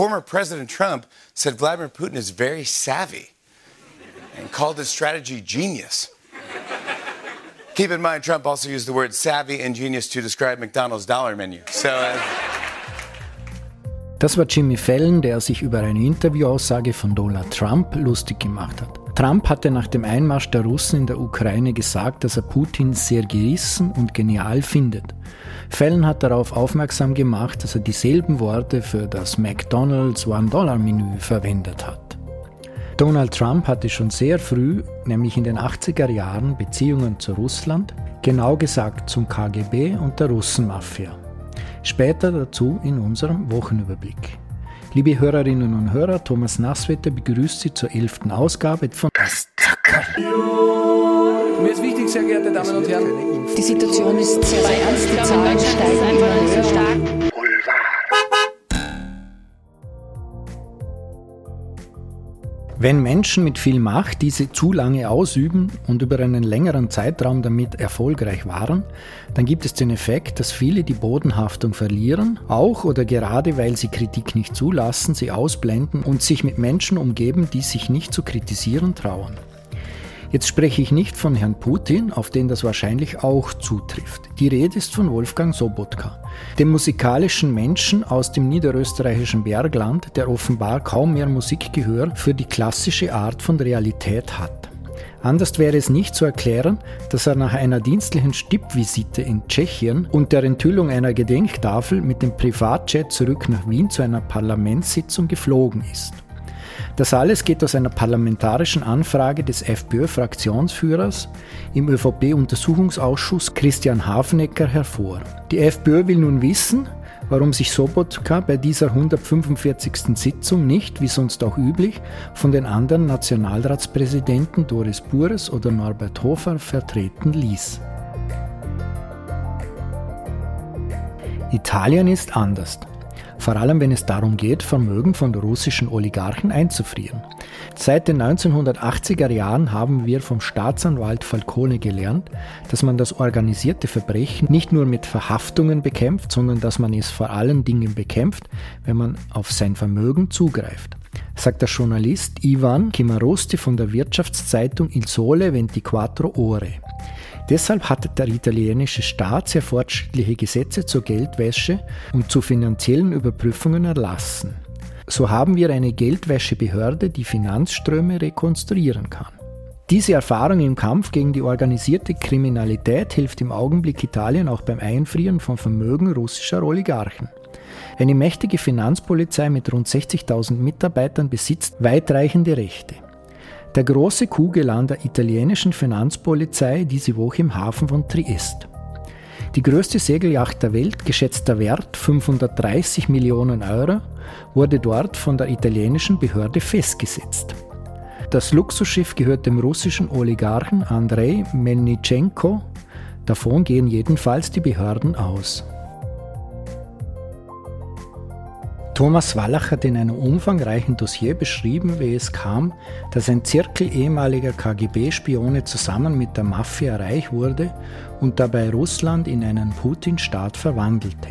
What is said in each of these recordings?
Former President Trump said Vladimir Putin is very savvy and called his strategy genius. Keep in mind, Trump also used the word savvy and genius to describe McDonald's dollar menu. So. Uh das war Jimmy Fallon, der sich über eine Interviewaussage von Donald Trump lustig gemacht hat. Trump hatte nach dem Einmarsch der Russen in der Ukraine gesagt, dass er Putin sehr gerissen und genial findet. Fallon hat darauf aufmerksam gemacht, dass er dieselben Worte für das McDonald's One-Dollar-Menü verwendet hat. Donald Trump hatte schon sehr früh, nämlich in den 80er Jahren, Beziehungen zu Russland, genau gesagt zum KGB und der Russenmafia. Später dazu in unserem Wochenüberblick. Liebe Hörerinnen und Hörer, Thomas Nasswetter begrüßt Sie zur elften Ausgabe von Das Zackerl. Mir ist wichtig, sehr geehrte Damen und Herren. Die Situation ist sehr, ernst. Die Zahlen steigen immer. Stark. Wenn Menschen mit viel Macht diese zu lange ausüben und über einen längeren Zeitraum damit erfolgreich waren, dann gibt es den Effekt, dass viele die Bodenhaftung verlieren, auch oder gerade weil sie Kritik nicht zulassen, sie ausblenden und sich mit Menschen umgeben, die sich nicht zu kritisieren trauen. Jetzt spreche ich nicht von Herrn Putin, auf den das wahrscheinlich auch zutrifft. Die Rede ist von Wolfgang Sobotka, dem musikalischen Menschen aus dem niederösterreichischen Bergland, der offenbar kaum mehr Musikgehör für die klassische Art von Realität hat. Anders wäre es nicht zu erklären, dass er nach einer dienstlichen Stippvisite in Tschechien und der Enthüllung einer Gedenktafel mit dem Privatjet zurück nach Wien zu einer Parlamentssitzung geflogen ist. Das alles geht aus einer parlamentarischen Anfrage des FPÖ-Fraktionsführers im ÖVP-Untersuchungsausschuss Christian Hafnecker hervor. Die FPÖ will nun wissen, warum sich Sobotka bei dieser 145. Sitzung nicht, wie sonst auch üblich, von den anderen Nationalratspräsidenten Doris Bures oder Norbert Hofer vertreten ließ. Italien ist anders vor allem wenn es darum geht, Vermögen von russischen Oligarchen einzufrieren. Seit den 1980er Jahren haben wir vom Staatsanwalt Falcone gelernt, dass man das organisierte Verbrechen nicht nur mit Verhaftungen bekämpft, sondern dass man es vor allen Dingen bekämpft, wenn man auf sein Vermögen zugreift sagt der Journalist Ivan Kimarosti von der Wirtschaftszeitung Il Sole 24 Ore. Deshalb hat der italienische Staat sehr fortschrittliche Gesetze zur Geldwäsche und zu finanziellen Überprüfungen erlassen. So haben wir eine Geldwäschebehörde, die Finanzströme rekonstruieren kann. Diese Erfahrung im Kampf gegen die organisierte Kriminalität hilft im Augenblick Italien auch beim Einfrieren von Vermögen russischer Oligarchen. Eine mächtige Finanzpolizei mit rund 60.000 Mitarbeitern besitzt weitreichende Rechte. Der große Coup gelang der italienischen Finanzpolizei diese Woche im Hafen von Triest. Die größte Segelyacht der Welt, geschätzter Wert 530 Millionen Euro, wurde dort von der italienischen Behörde festgesetzt. Das Luxusschiff gehört dem russischen Oligarchen Andrei Melnitschenko. Davon gehen jedenfalls die Behörden aus. Thomas Wallach hat in einem umfangreichen Dossier beschrieben, wie es kam, dass ein Zirkel ehemaliger KGB-Spione zusammen mit der Mafia reich wurde und dabei Russland in einen Putin-Staat verwandelte.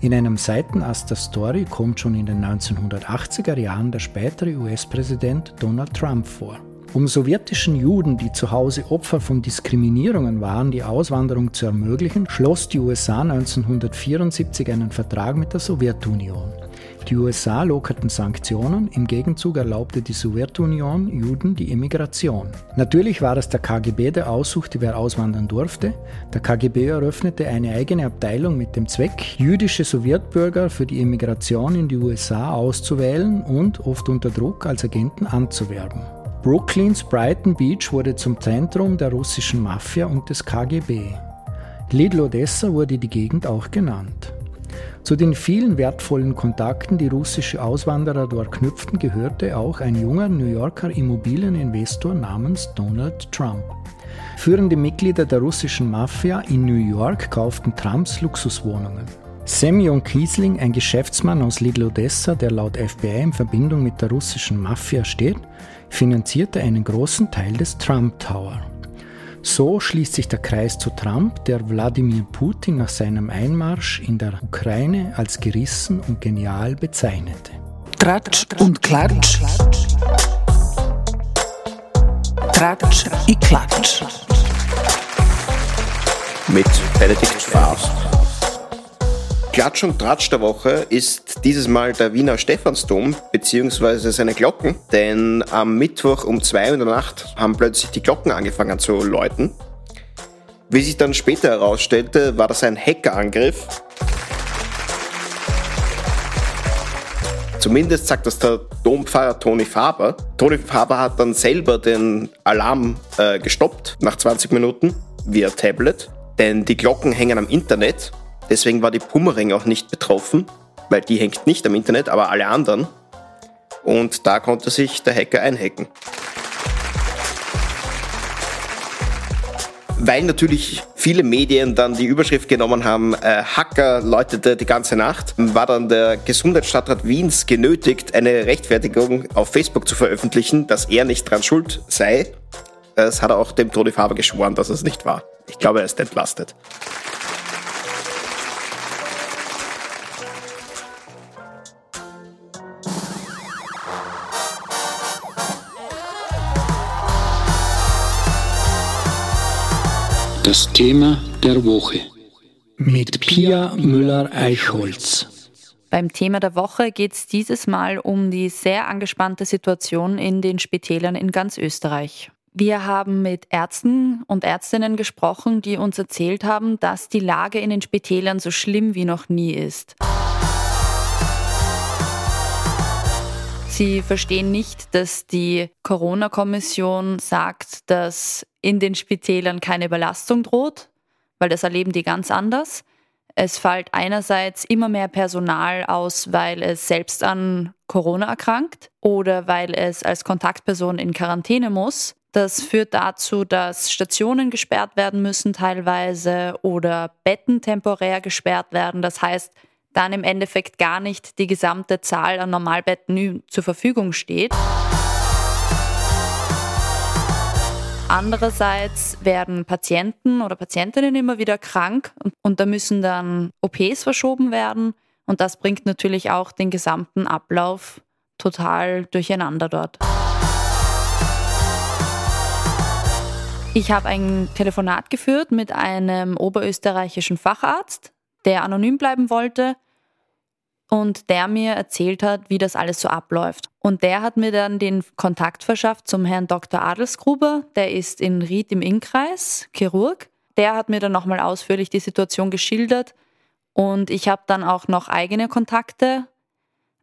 In einem Seitenast der Story kommt schon in den 1980er Jahren der spätere US-Präsident Donald Trump vor. Um sowjetischen Juden, die zu Hause Opfer von Diskriminierungen waren, die Auswanderung zu ermöglichen, schloss die USA 1974 einen Vertrag mit der Sowjetunion. Die USA lockerten Sanktionen, im Gegenzug erlaubte die Sowjetunion Juden die Emigration. Natürlich war es der KGB, der aussuchte, wer auswandern durfte. Der KGB eröffnete eine eigene Abteilung mit dem Zweck, jüdische Sowjetbürger für die Emigration in die USA auszuwählen und, oft unter Druck, als Agenten anzuwerben. Brooklyns Brighton Beach wurde zum Zentrum der russischen Mafia und des KGB. Little Odessa wurde die Gegend auch genannt. Zu den vielen wertvollen Kontakten, die russische Auswanderer dort knüpften, gehörte auch ein junger New Yorker Immobilieninvestor namens Donald Trump. Führende Mitglieder der russischen Mafia in New York kauften Trumps Luxuswohnungen. Semyon Kiesling, ein Geschäftsmann aus Little Odessa, der laut FBI in Verbindung mit der russischen Mafia steht, finanzierte einen großen Teil des Trump Tower. So schließt sich der Kreis zu Trump, der Wladimir Putin nach seinem Einmarsch in der Ukraine als gerissen und genial bezeichnete. Tratsch und Klatsch. Tratsch i Klatsch. Mit Benedikt Faust. Klatsch und Tratsch der Woche ist dieses Mal der Wiener Stephansdom bzw. seine Glocken, denn am Mittwoch um 2 Uhr in der Nacht haben plötzlich die Glocken angefangen zu läuten. Wie sich dann später herausstellte, war das ein Hackerangriff. Zumindest sagt das der Dompfarrer Toni Faber. Toni Faber hat dann selber den Alarm äh, gestoppt nach 20 Minuten via Tablet, denn die Glocken hängen am Internet. Deswegen war die Pummering auch nicht betroffen, weil die hängt nicht am Internet, aber alle anderen. Und da konnte sich der Hacker einhacken. Weil natürlich viele Medien dann die Überschrift genommen haben, äh, Hacker läutete die ganze Nacht, war dann der Gesundheitsstadtrat Wiens genötigt, eine Rechtfertigung auf Facebook zu veröffentlichen, dass er nicht dran schuld sei. Das hat er auch dem Toni Faber geschworen, dass es nicht war. Ich glaube, er ist entlastet. Das Thema der Woche. Mit Pia Müller-Eichholz. Beim Thema der Woche geht es dieses Mal um die sehr angespannte Situation in den Spitälern in ganz Österreich. Wir haben mit Ärzten und Ärztinnen gesprochen, die uns erzählt haben, dass die Lage in den Spitälern so schlimm wie noch nie ist. Sie verstehen nicht, dass die Corona-Kommission sagt, dass in den Spitälern keine Überlastung droht, weil das erleben die ganz anders. Es fällt einerseits immer mehr Personal aus, weil es selbst an Corona erkrankt oder weil es als Kontaktperson in Quarantäne muss. Das führt dazu, dass Stationen gesperrt werden müssen teilweise oder Betten temporär gesperrt werden. Das heißt, dann im Endeffekt gar nicht die gesamte Zahl an Normalbetten zur Verfügung steht. Andererseits werden Patienten oder Patientinnen immer wieder krank und, da müssen dann OPs verschoben werden und das bringt natürlich auch den gesamten Ablauf total durcheinander dort. Ich habe ein Telefonat geführt mit einem oberösterreichischen Facharzt, der anonym bleiben wollte und der mir erzählt hat, wie das alles so abläuft. Und der hat mir dann den Kontakt verschafft zum Herrn Dr. Adelsgruber, der ist in Ried im Innkreis, Chirurg. Der hat mir dann nochmal ausführlich die Situation geschildert und ich habe dann auch noch eigene Kontakte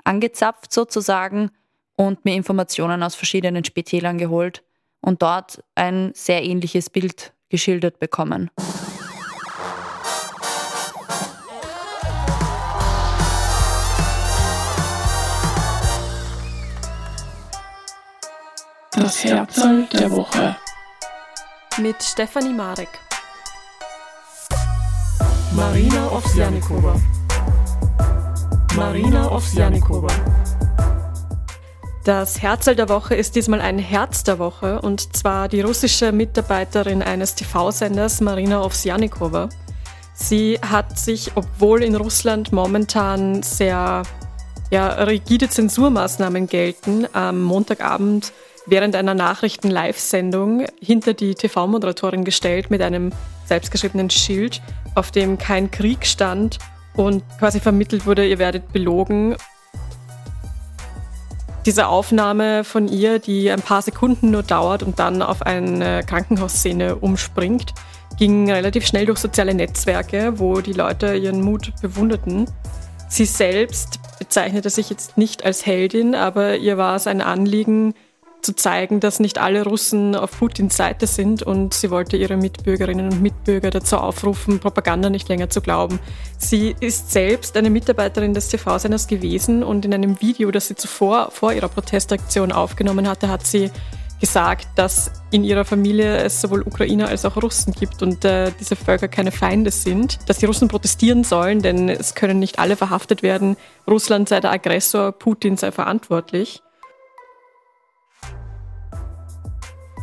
angezapft sozusagen und mir Informationen aus verschiedenen Spitälern geholt und dort ein sehr ähnliches Bild geschildert bekommen. Das Herzl der Woche. Mit Stefanie Marek. Marina Ovsjanikova. Marina Ovsjanikova. Das Herzl der Woche ist diesmal ein Herz der Woche und zwar die russische Mitarbeiterin eines TV-Senders Marina Ovsjanikova. Sie hat sich, obwohl in Russland momentan sehr ja, rigide Zensurmaßnahmen gelten, am Montagabend während einer Nachrichten-Live-Sendung hinter die TV-Moderatorin gestellt mit einem selbstgeschriebenen Schild, auf dem kein Krieg stand und quasi vermittelt wurde, ihr werdet belogen. Diese Aufnahme von ihr, die ein paar Sekunden nur dauert und dann auf eine Krankenhausszene umspringt, ging relativ schnell durch soziale Netzwerke, wo die Leute ihren Mut bewunderten. Sie selbst bezeichnete sich jetzt nicht als Heldin, aber ihr war es ein Anliegen, zu zeigen, dass nicht alle Russen auf Putins Seite sind und sie wollte ihre Mitbürgerinnen und Mitbürger dazu aufrufen, Propaganda nicht länger zu glauben. Sie ist selbst eine Mitarbeiterin des TV-Senders gewesen und in einem Video, das sie zuvor vor ihrer Protestaktion aufgenommen hatte, hat sie gesagt, dass in ihrer Familie es sowohl Ukrainer als auch Russen gibt und äh, diese Völker keine Feinde sind, dass die Russen protestieren sollen, denn es können nicht alle verhaftet werden. Russland sei der Aggressor, Putin sei verantwortlich.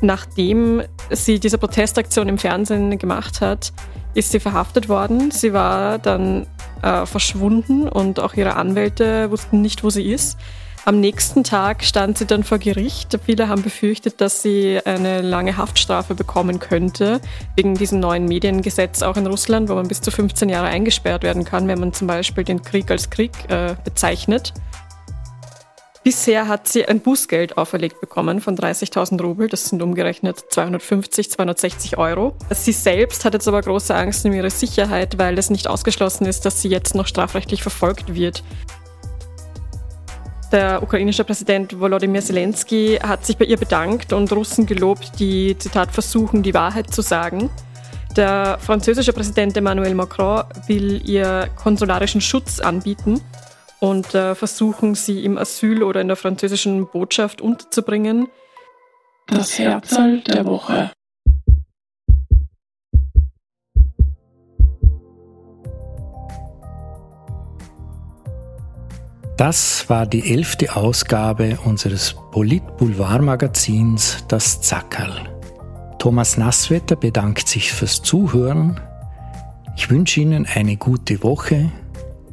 Nachdem sie diese Protestaktion im Fernsehen gemacht hat, ist sie verhaftet worden. Sie war dann äh, verschwunden und auch ihre Anwälte wussten nicht, wo sie ist. Am nächsten Tag stand sie dann vor Gericht. Viele haben befürchtet, dass sie eine lange Haftstrafe bekommen könnte, wegen diesem neuen Mediengesetz auch in Russland, wo man bis zu 15 Jahre eingesperrt werden kann, wenn man zum Beispiel den Krieg als Krieg äh, bezeichnet. Bisher hat sie ein Bußgeld auferlegt bekommen von 30.000 Rubel, das sind umgerechnet 250, 260 Euro. Sie selbst hat jetzt aber große Angst um ihre Sicherheit, weil es nicht ausgeschlossen ist, dass sie jetzt noch strafrechtlich verfolgt wird. Der ukrainische Präsident Volodymyr Zelensky hat sich bei ihr bedankt und Russen gelobt, die, Zitat, versuchen, die Wahrheit zu sagen. Der französische Präsident Emmanuel Macron will ihr konsularischen Schutz anbieten und äh, versuchen, sie im Asyl oder in der französischen Botschaft unterzubringen. Das Herzl der Woche. Das war die elfte Ausgabe unseres Polit-Boulevard-Magazins Das Zackerl. Thomas Nasswetter bedankt sich fürs Zuhören. Ich wünsche Ihnen eine gute Woche.